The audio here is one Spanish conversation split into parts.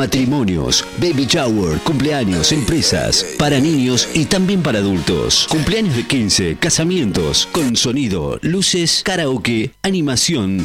matrimonios, baby shower, cumpleaños, empresas, para niños y también para adultos. Cumpleaños de 15, casamientos, con sonido, luces, karaoke, animación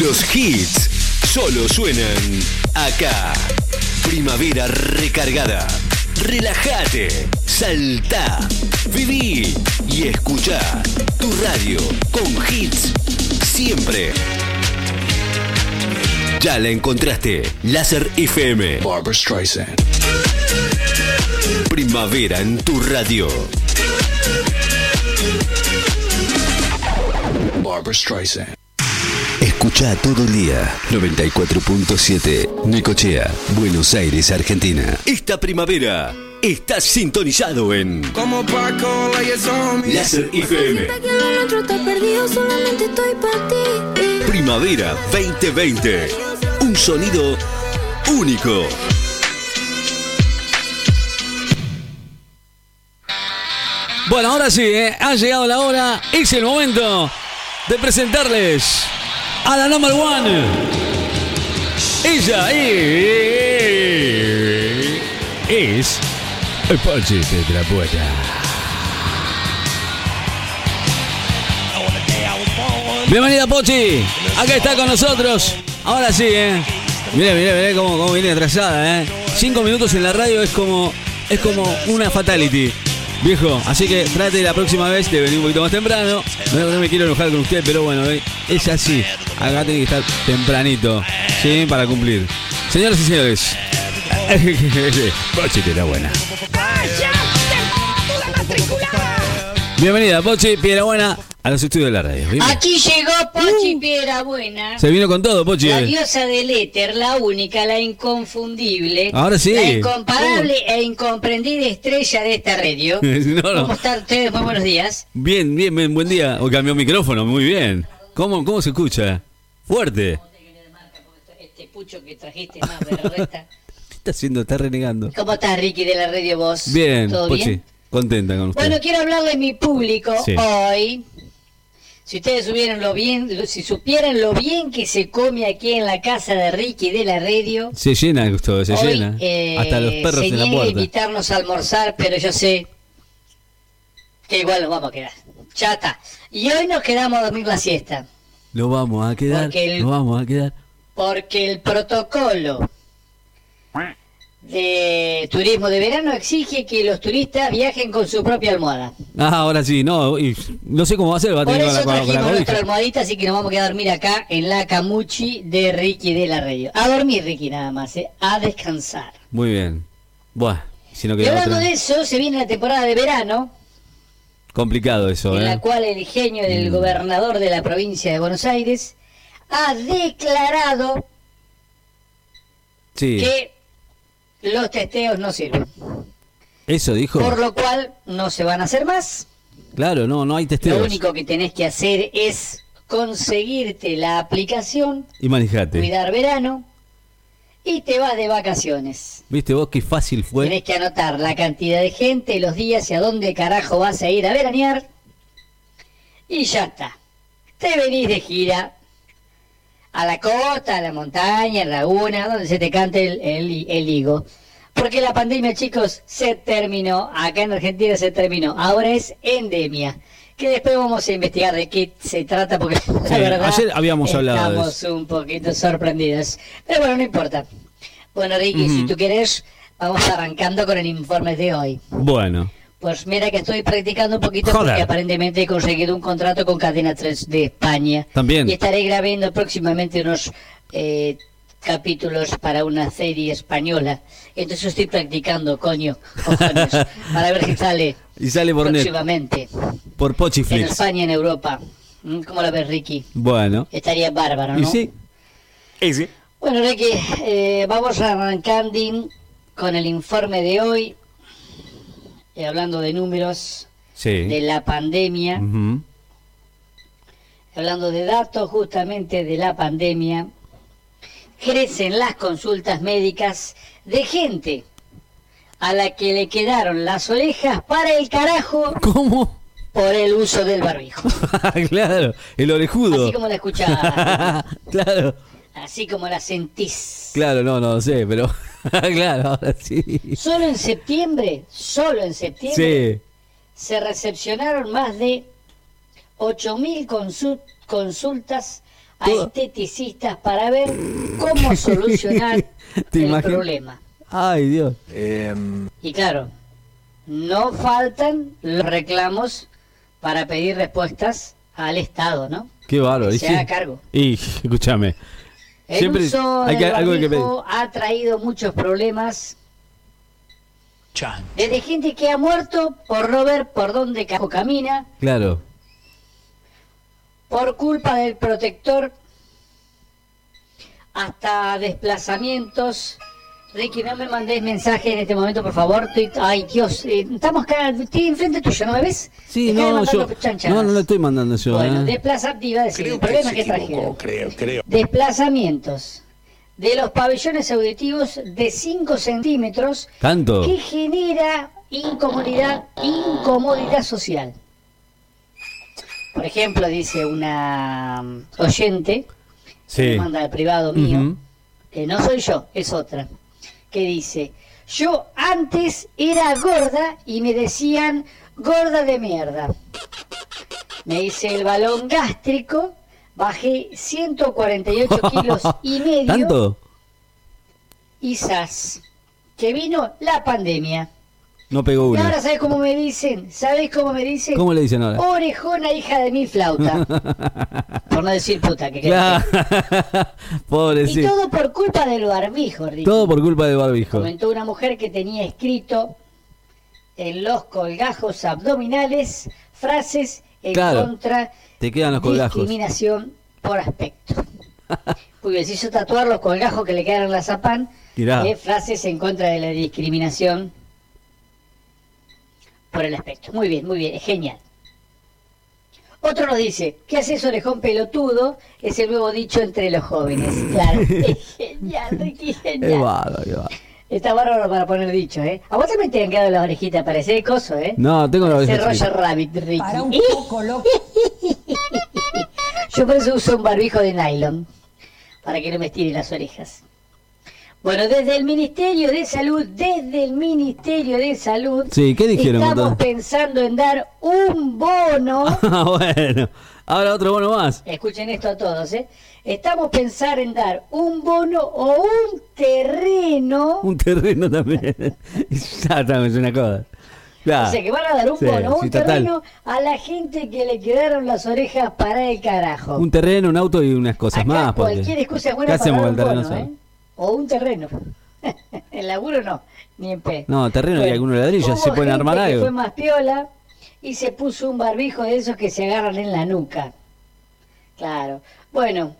Los hits solo suenan acá. Primavera recargada. Relájate, salta, viví y escucha tu radio con hits siempre. Ya la encontraste. Láser FM. Barbara Streisand. Primavera en tu radio. Barbara Streisand. Escucha todo el día. 94.7. Necochea, Buenos Aires, Argentina. Esta primavera estás sintonizado en Como Paco. Láser FM. Estoy para ti. Primavera 2020. Un sonido único. Bueno, ahora sí, ¿eh? ha llegado la hora, es el momento de presentarles a la number one. Ella es. es. Pachi Petrapueta. Bienvenida, Pochi. Acá está con nosotros. Ahora sí, ¿eh? Mire, mire, mire cómo, cómo viene atrasada, ¿eh? Cinco minutos en la radio es como, es como una fatality. Viejo, así que trate la próxima vez de venir un poquito más temprano. No, no me quiero enojar con usted, pero bueno, eh, es así. Acá tiene que estar tempranito, ¿sí? Para cumplir. Señoras y señores. Pochi, la buena. Bienvenida, Pochi, piedra buena, a los estudios de la radio. Aquí llegó Pochi Piedra Buena. Se vino con todo, Pochi. La diosa del éter, la única, la inconfundible. Ahora sí. La incomparable e incomprendida estrella de esta radio. No, no. ¿Cómo están ustedes? Muy buenos días. Bien, bien, bien, buen día. O cambió micrófono, muy bien. ¿Cómo, cómo se escucha? Fuerte. Este pucho que trajiste más de la resta. ¿Qué está haciendo? Está renegando. ¿Cómo estás, Ricky, de la radio vos? Bien, ¿Todo Pochi. bien? Contenta con usted. Bueno, quiero hablarle a mi público Sí. hoy. Si ustedes supieran lo bien, si supieran lo bien que se come aquí en la casa de Ricky de la radio, Se llena esto, se Hoy, llena. eh, Hasta los perros se en la puerta. invitarnos a almorzar, pero yo sé que igual nos vamos a quedar. Ya está. Y hoy nos quedamos a dormir la siesta, Lo vamos a quedar. El- Lo vamos a quedar. porque el protocolo de turismo de verano exige que los turistas viajen con su propia almohada. Ah, ahora sí, no. y no sé cómo va a ser. Va a Por tener eso la, trajimos nuestra almohadita, así que nos vamos a quedar a dormir acá en la camuchi de Ricky de la radio. A dormir, Ricky, nada más, ¿eh? a descansar. Muy bien. Buah, si no Y hablando otra. de eso, se viene la temporada de verano. Complicado eso, en ¿eh? la cual el genio del Mm. gobernador de la provincia de Buenos Aires ha declarado Sí. que los testeos no sirven. Eso dijo. Por lo cual no se van a hacer más. Claro, no, no hay Lo testeos. único que tenés que hacer es conseguirte la aplicación, Y manejate. cuidar verano y te vas de vacaciones. ¿Viste vos qué fácil fue? Tenés que anotar la cantidad de gente, los días y a dónde carajo vas a ir a veranear. Y ya está. Te venís de gira a la costa, a la montaña, a la laguna, donde se te cante el, el, el higo. Porque la pandemia, chicos, se terminó. Acá en Argentina se terminó. Ahora es endemia. Que después vamos a investigar de qué se trata, porque la verdad ayer habíamos hablado estamos un poquito sorprendidos. Pero bueno, no importa. Bueno, Ricky, si tú quieres, vamos arrancando con el informe de hoy. Bueno. Pues mira que estoy practicando un poquito Joder. porque aparentemente he conseguido un contrato con Cadena 3 de España. También. Y estaré grabando próximamente unos eh, capítulos para una serie española. Entonces estoy practicando, coño, cojones, para ver si sale Y sale por net. próximamente Por en Pochiflix. España y en Europa. Mm, ¿Cómo lo ves, Ricky? Bueno. Estaría bárbaro, ¿no? Y sí. Y sí. Bueno, Ricky, eh, vamos arrancando con el informe de hoy, eh, hablando de números Sí. de la pandemia, hablando de datos justamente de la pandemia, crecen las consultas médicas de gente a la que le quedaron las orejas para el carajo ¿Cómo? por el uso del barbijo. claro, el orejudo. Así como la escuchás, claro, así como la sentís. claro, no, no sé, pero. claro, ahora sí. Solo en septiembre, solo en septiembre, Sí. se recepcionaron más de 8.000 consu- consultas a Todo. esteticistas para ver cómo solucionar ¿Te el imaginas? problema. Ay, Dios. Y claro, no faltan los reclamos para pedir respuestas al Estado, ¿no? Qué bárbaro. Se sí. haga cargo. Y, escúchame. El Siempre uso hay que- del algo que ha traído muchos problemas Chan. desde gente que ha muerto por no ver por dónde camina, Claro. por culpa del protector, hasta desplazamientos. Ricky, no me mandés mensaje en este momento, por favor. Estoy- ay, Dios, eh, estamos acá, estoy enfrente tuyo, ¿no me ves? Sí, Dejá no, yo. chanchadas. No, no lo estoy mandando yo. Bueno, ¿eh? desplaza, iba a decir, el problema es que trajeron. creo, creo. Desplazamientos de los pabellones auditivos de 5 centímetros ¿Tanto? que genera incomodidad, incomodidad social. Por ejemplo, dice una mm, oyente, Sí. me manda al privado mío, que no soy yo, es otra, que dice, yo antes era gorda y me decían gorda de mierda. Me hice el balón gástrico, bajé 148 kilos y medio ¿Tanto? y zas, que vino la pandemia. No pegó Y uno. ahora, ¿sabes cómo me dicen? ¿Sabes cómo me dicen? ¿Cómo le dicen ahora? Orejona, hija de mi flauta. Por no decir puta, que Claro. Y Pobrecito. todo por culpa del barbijo, Ricky. Todo por culpa de barbijo. Comentó una mujer que tenía escrito en los colgajos abdominales frases en Claro, contra te quedan los colgajos. discriminación por aspecto. Porque se hizo tatuar los colgajos que le quedaron en la zapán, eh, frases en contra de la discriminación por el aspecto. Muy bien, muy bien, es genial. Otro nos dice, ¿qué haces orejón pelotudo? Es el nuevo dicho entre los jóvenes. Claro, es genial, Ricky, Es genial. bárbaro, qué bárbaro. Está bárbaro para poner dicho, ¿eh? A vos también te han quedado las orejitas, parece coso, ¿eh? No, tengo la Ese oreja Roger. Rabbit, Ricky. Para un poco loco. Yo por eso uso un barbijo de nylon, para que no me estiren las orejas. Bueno, desde el Ministerio de Salud, desde el Ministerio de Salud, Sí, ¿qué dijeron, estamos pensando en dar un bono, Ah, bueno. Ahora otro bono más. escuchen esto a todos, ¿eh? Estamos pensando en dar un bono o un terreno, Un terreno también. Exactamente, es una cosa. Claro. o sea que van a dar un Sí, bono sí, un total. terreno a la gente que le quedaron las orejas para el carajo. Un terreno, un auto y unas cosas Acá más. porque- cualquier excusa es ¿Qué buena para hacemos dar un el terreno bono? ¿eh? O un terreno. el laburo no, ni en pe. No, terreno y algunos ladrillos, se pueden armar algo. fue más piola y se puso un barbijo de esos que se agarran en la nuca. Claro. Bueno,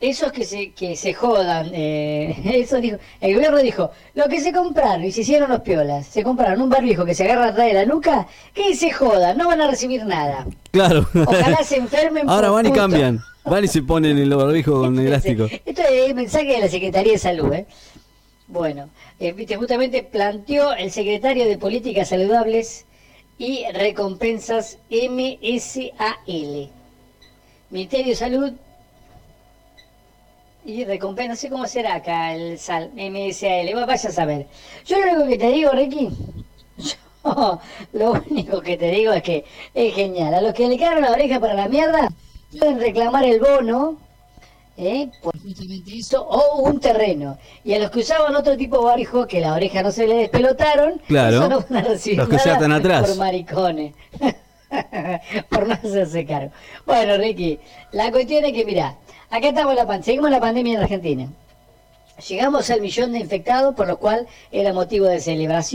esos que se, que se jodan, eh, eso dijo, el gobierno dijo, lo que se compraron y se hicieron los piolas, se compraron un barbijo que se agarra atrás de la nuca, que se jodan, no van a recibir nada. Claro. Ojalá se enfermen. Ahora por van y cambian. Van y se ponen el barbijo con el elástico. Esto es el mensaje de la Secretaría de Salud, ¿eh? Bueno, eh, viste, justamente planteó el secretario de Políticas Saludables y Recompensas MSAL. Ministerio de Salud y Recompensas, no sé cómo será acá el SAL, MSAL, Bueno, vaya a saber. Yo lo único que te digo, Ricky, yo lo único que te digo es que es genial. A los que le quedaron la oreja para la mierda, pueden reclamar el bono ¿eh? por justamente eso, o un terreno. Y a los que usaban otro tipo de barbijo, que la oreja no se le despelotaron, Claro. eso no van a recibir Los que se nada atan atrás. por maricones. por no hacerse cargo. Bueno, Ricky, la cuestión es que, mira, acá estamos la pan- seguimos la pandemia en Argentina. Llegamos al millón de infectados, por lo cual era motivo de celebración.